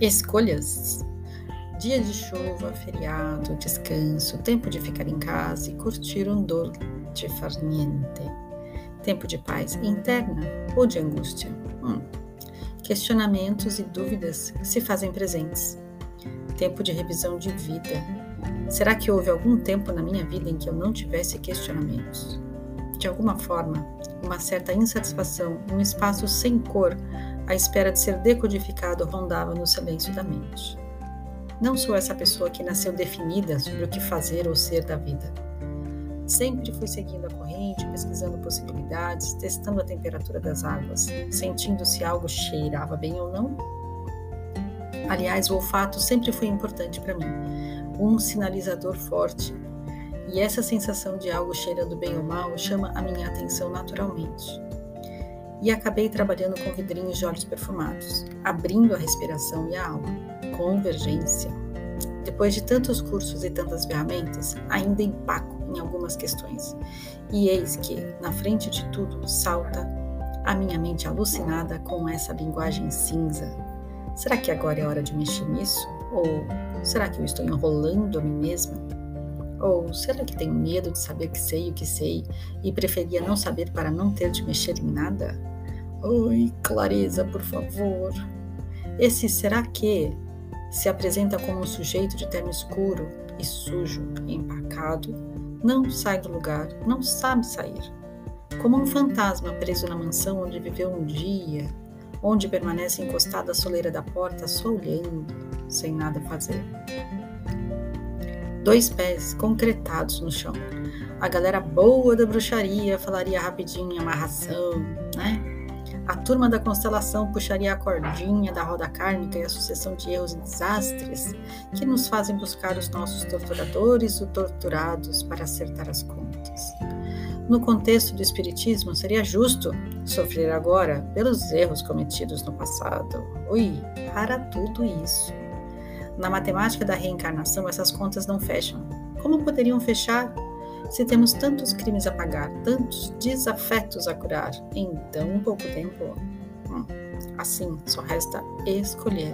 Escolhas. Dia de chuva, feriado, descanso, tempo de ficar em casa e curtir um dolce far. Tempo de paz interna ou de angústia. Hum. Questionamentos e dúvidas se fazem presentes. Tempo de revisão de vida. Será que houve algum tempo na minha vida em que eu não tivesse questionamentos? De alguma forma, uma certa insatisfação, um espaço sem cor à espera de ser decodificado rondava no silêncio da mente. Não sou essa pessoa que nasceu definida sobre o que fazer ou ser da vida. Sempre fui seguindo a corrente, pesquisando possibilidades, testando a temperatura das águas, sentindo se algo cheirava bem ou não. Aliás, o olfato sempre foi importante para mim, um sinalizador forte. E essa sensação de algo cheirando bem ou mal chama a minha atenção naturalmente e acabei trabalhando com vidrinhos de olhos perfumados, abrindo a respiração e a alma. Convergência. Depois de tantos cursos e tantas ferramentas, ainda empaco em algumas questões. E eis que, na frente de tudo, salta a minha mente alucinada com essa linguagem cinza. Será que agora é hora de mexer nisso? Ou será que eu estou enrolando a mim mesma? Ou será que tenho medo de saber que sei o que sei e preferia não saber para não ter de mexer em nada? Oi, clareza, por favor. Esse será que se apresenta como um sujeito de terno escuro e sujo empacado, não sai do lugar, não sabe sair. Como um fantasma preso na mansão onde viveu um dia, onde permanece encostado à soleira da porta só olhando, sem nada fazer. Dois pés concretados no chão. A galera boa da bruxaria falaria rapidinho amarração, né? A turma da constelação puxaria a cordinha da roda kármica e a sucessão de erros e desastres que nos fazem buscar os nossos torturadores ou torturados para acertar as contas. No contexto do Espiritismo, seria justo sofrer agora pelos erros cometidos no passado. Ui, para tudo isso. Na matemática da reencarnação, essas contas não fecham. Como poderiam fechar se temos tantos crimes a pagar, tantos desafetos a curar em tão pouco tempo? Hum, assim, só resta escolher.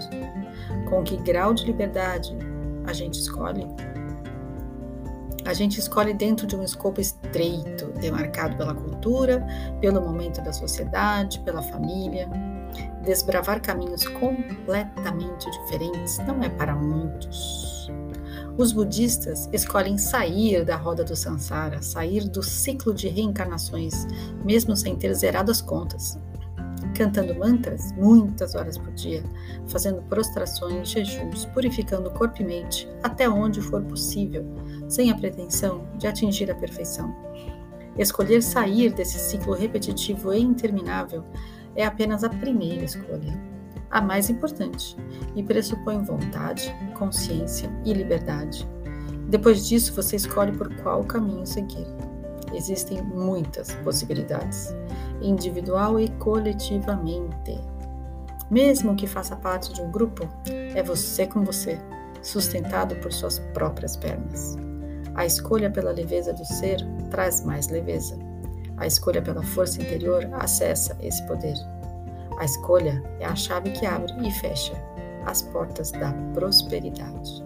Com que grau de liberdade a gente escolhe? A gente escolhe dentro de um escopo estreito, demarcado pela cultura, pelo momento da sociedade, pela família. Desbravar caminhos completamente diferentes não é para muitos. Os budistas escolhem sair da roda do samsara, sair do ciclo de reencarnações, mesmo sem ter zerado as contas. Cantando mantras muitas horas por dia, fazendo prostrações, jejuns, purificando corpo e mente até onde for possível, sem a pretensão de atingir a perfeição. Escolher sair desse ciclo repetitivo e interminável é apenas a primeira escolha a mais importante, e pressupõe vontade, consciência e liberdade. Depois disso, você escolhe por qual caminho seguir. Existem muitas possibilidades, individual e coletivamente. Mesmo que faça parte de um grupo, é você com você, sustentado por suas próprias pernas. A escolha pela leveza do ser traz mais leveza. A escolha pela força interior acessa esse poder. A escolha é a chave que abre e fecha as portas da prosperidade.